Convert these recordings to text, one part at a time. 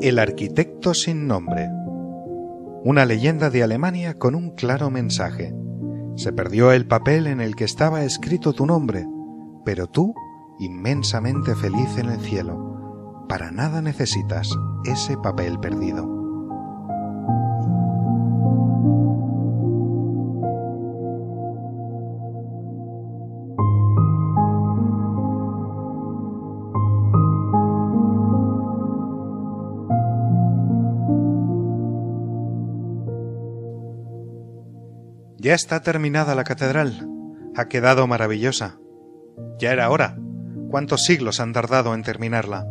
El arquitecto sin nombre. Una leyenda de Alemania con un claro mensaje. Se perdió el papel en el que estaba escrito tu nombre, pero tú, inmensamente feliz en el cielo, para nada necesitas ese papel perdido. Ya está terminada la catedral. Ha quedado maravillosa. Ya era hora. ¿Cuántos siglos han tardado en terminarla?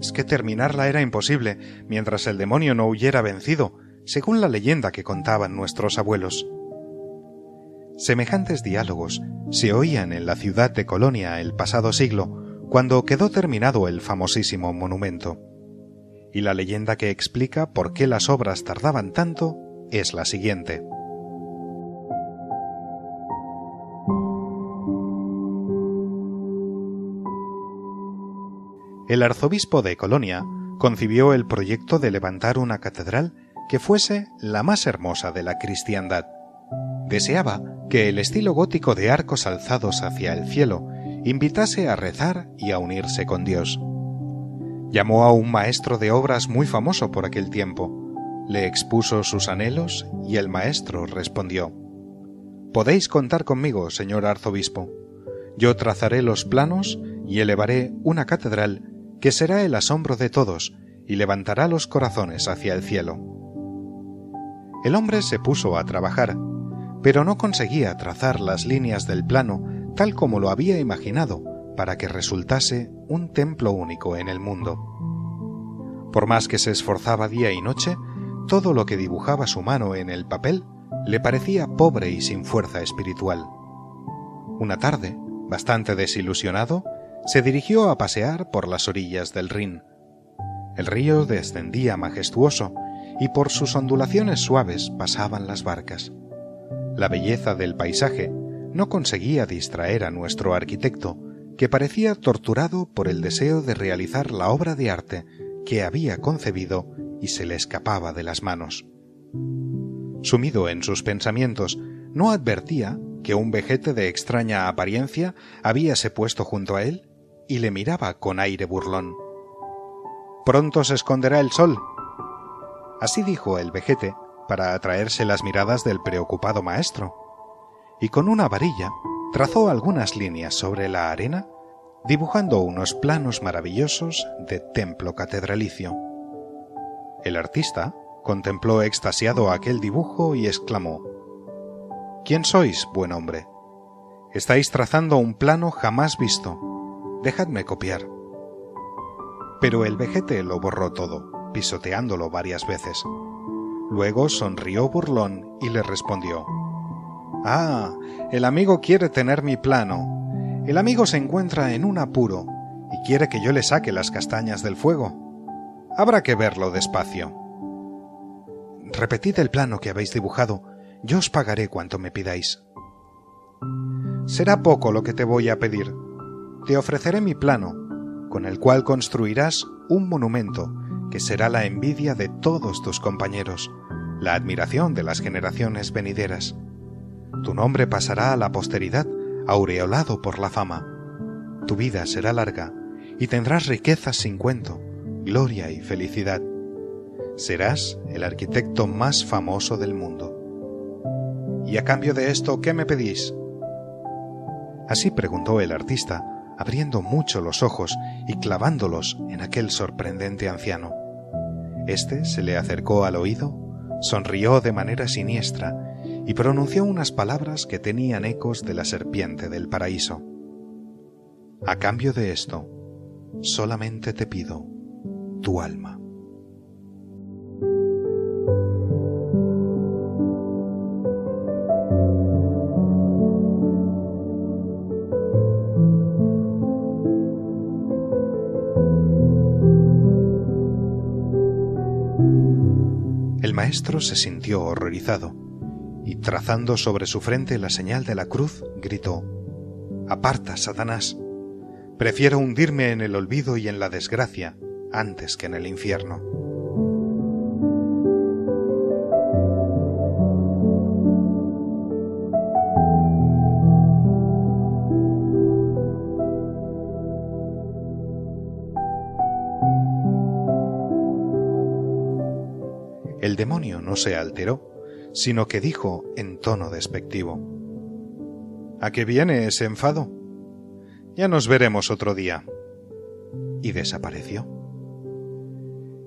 Es que terminarla era imposible mientras el demonio no huyera vencido, según la leyenda que contaban nuestros abuelos. Semejantes diálogos se oían en la ciudad de Colonia el pasado siglo, cuando quedó terminado el famosísimo monumento. Y la leyenda que explica por qué las obras tardaban tanto es la siguiente. El arzobispo de Colonia concibió el proyecto de levantar una catedral que fuese la más hermosa de la cristiandad. Deseaba que el estilo gótico de arcos alzados hacia el cielo invitase a rezar y a unirse con Dios. Llamó a un maestro de obras muy famoso por aquel tiempo, le expuso sus anhelos y el maestro respondió Podéis contar conmigo, señor arzobispo. Yo trazaré los planos y elevaré una catedral que será el asombro de todos y levantará los corazones hacia el cielo. El hombre se puso a trabajar, pero no conseguía trazar las líneas del plano tal como lo había imaginado para que resultase un templo único en el mundo. Por más que se esforzaba día y noche, todo lo que dibujaba su mano en el papel le parecía pobre y sin fuerza espiritual. Una tarde, bastante desilusionado, se dirigió a pasear por las orillas del Rin. El río descendía majestuoso y por sus ondulaciones suaves pasaban las barcas. La belleza del paisaje no conseguía distraer a nuestro arquitecto, que parecía torturado por el deseo de realizar la obra de arte que había concebido y se le escapaba de las manos. Sumido en sus pensamientos, no advertía que un vejete de extraña apariencia habíase puesto junto a él y le miraba con aire burlón. Pronto se esconderá el sol. Así dijo el vejete para atraerse las miradas del preocupado maestro, y con una varilla trazó algunas líneas sobre la arena, dibujando unos planos maravillosos de templo catedralicio. El artista contempló extasiado aquel dibujo y exclamó ¿Quién sois, buen hombre? Estáis trazando un plano jamás visto Dejadme copiar. Pero el vejete lo borró todo, pisoteándolo varias veces. Luego sonrió burlón y le respondió Ah, el amigo quiere tener mi plano. El amigo se encuentra en un apuro y quiere que yo le saque las castañas del fuego. Habrá que verlo despacio. Repetid el plano que habéis dibujado, yo os pagaré cuanto me pidáis. Será poco lo que te voy a pedir, te ofreceré mi plano, con el cual construirás un monumento que será la envidia de todos tus compañeros, la admiración de las generaciones venideras. Tu nombre pasará a la posteridad, aureolado por la fama. Tu vida será larga y tendrás riquezas sin cuento, gloria y felicidad. Serás el arquitecto más famoso del mundo. ¿Y a cambio de esto qué me pedís? Así preguntó el artista, abriendo mucho los ojos y clavándolos en aquel sorprendente anciano. Este se le acercó al oído, sonrió de manera siniestra y pronunció unas palabras que tenían ecos de la serpiente del paraíso. A cambio de esto, solamente te pido tu alma. Maestro se sintió horrorizado y trazando sobre su frente la señal de la cruz, gritó Aparta, Satanás. Prefiero hundirme en el olvido y en la desgracia antes que en el infierno. El demonio no se alteró, sino que dijo en tono despectivo ¿A qué viene ese enfado? Ya nos veremos otro día. Y desapareció.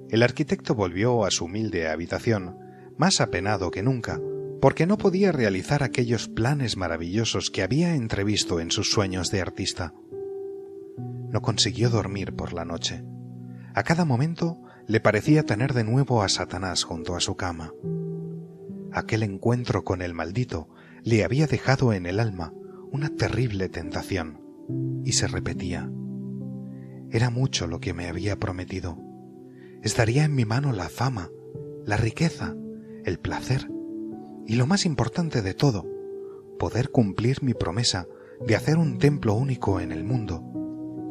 El arquitecto volvió a su humilde habitación, más apenado que nunca, porque no podía realizar aquellos planes maravillosos que había entrevisto en sus sueños de artista. No consiguió dormir por la noche. A cada momento le parecía tener de nuevo a Satanás junto a su cama. Aquel encuentro con el maldito le había dejado en el alma una terrible tentación, y se repetía. Era mucho lo que me había prometido. Estaría en mi mano la fama, la riqueza, el placer, y lo más importante de todo, poder cumplir mi promesa de hacer un templo único en el mundo,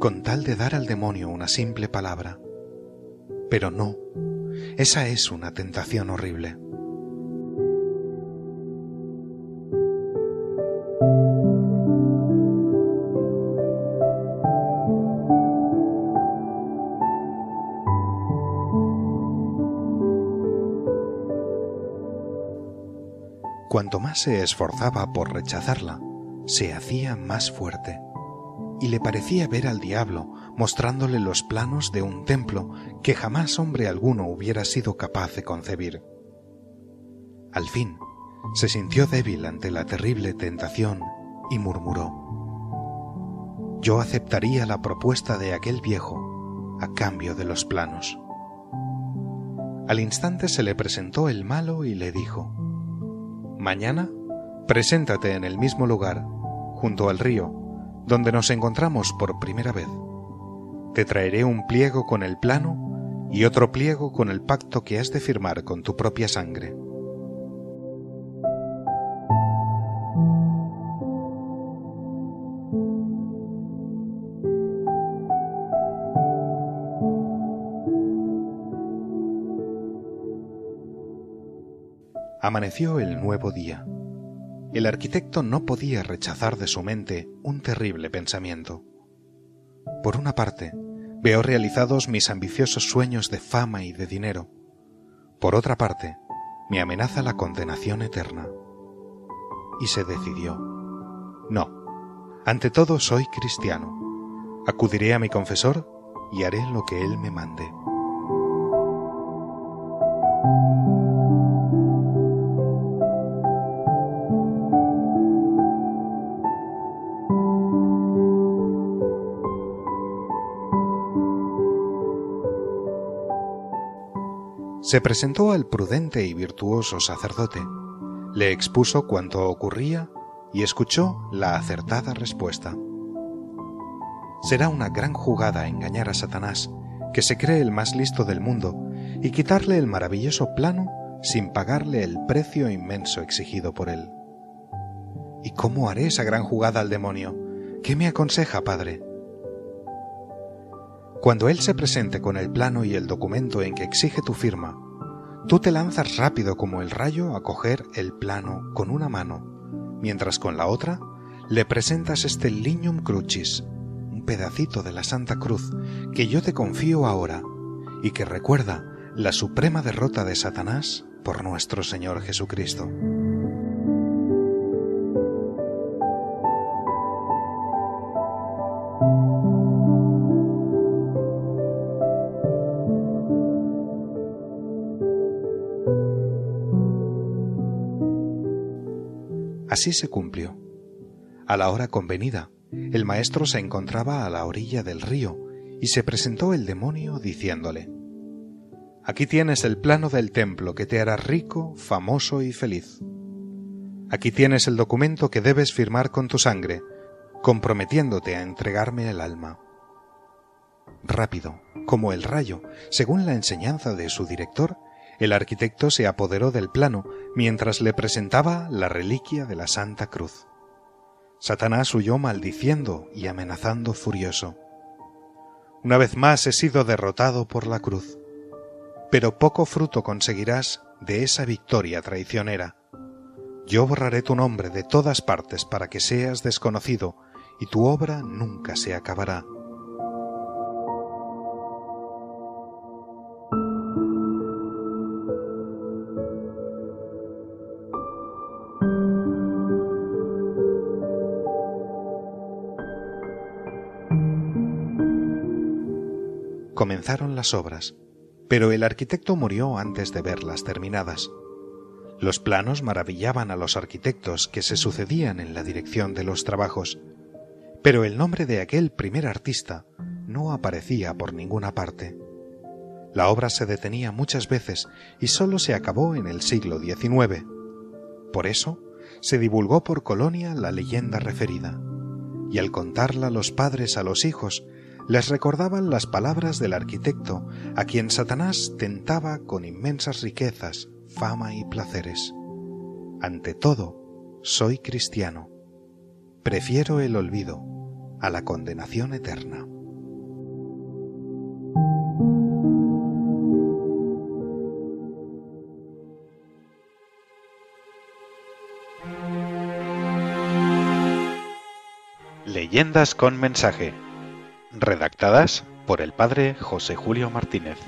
con tal de dar al demonio una simple palabra. Pero no, esa es una tentación horrible. Cuanto más se esforzaba por rechazarla, se hacía más fuerte y le parecía ver al diablo mostrándole los planos de un templo que jamás hombre alguno hubiera sido capaz de concebir. Al fin, se sintió débil ante la terrible tentación y murmuró, Yo aceptaría la propuesta de aquel viejo a cambio de los planos. Al instante se le presentó el malo y le dijo, Mañana, preséntate en el mismo lugar, junto al río, donde nos encontramos por primera vez. Te traeré un pliego con el plano y otro pliego con el pacto que has de firmar con tu propia sangre. Amaneció el nuevo día el arquitecto no podía rechazar de su mente un terrible pensamiento. Por una parte, veo realizados mis ambiciosos sueños de fama y de dinero. Por otra parte, me amenaza la condenación eterna. Y se decidió. No, ante todo soy cristiano. Acudiré a mi confesor y haré lo que él me mande. Se presentó al prudente y virtuoso sacerdote, le expuso cuanto ocurría y escuchó la acertada respuesta. Será una gran jugada engañar a Satanás, que se cree el más listo del mundo, y quitarle el maravilloso plano sin pagarle el precio inmenso exigido por él. ¿Y cómo haré esa gran jugada al demonio? ¿Qué me aconseja, padre? Cuando él se presente con el plano y el documento en que exige tu firma, tú te lanzas rápido como el rayo a coger el plano con una mano, mientras con la otra le presentas este lignum crucis, un pedacito de la Santa Cruz que yo te confío ahora y que recuerda la suprema derrota de Satanás por nuestro Señor Jesucristo. Así se cumplió. A la hora convenida, el maestro se encontraba a la orilla del río y se presentó el demonio diciéndole, Aquí tienes el plano del templo que te hará rico, famoso y feliz. Aquí tienes el documento que debes firmar con tu sangre, comprometiéndote a entregarme el alma. Rápido, como el rayo, según la enseñanza de su director, El arquitecto se apoderó del plano mientras le presentaba la reliquia de la Santa Cruz. Satanás huyó maldiciendo y amenazando furioso. Una vez más he sido derrotado por la cruz, pero poco fruto conseguirás de esa victoria traicionera. Yo borraré tu nombre de todas partes para que seas desconocido y tu obra nunca se acabará. Comenzaron las obras, pero el arquitecto murió antes de verlas terminadas. Los planos maravillaban a los arquitectos que se sucedían en la dirección de los trabajos, pero el nombre de aquel primer artista no aparecía por ninguna parte. La obra se detenía muchas veces y sólo se acabó en el siglo XIX. Por eso se divulgó por Colonia la leyenda referida, y al contarla los padres a los hijos les recordaban las palabras del arquitecto, a quien Satanás tentaba con inmensas riquezas, fama y placeres. Ante todo, soy cristiano. Prefiero el olvido a la condenación eterna. Leyendas con mensaje redactadas por el padre José Julio Martínez.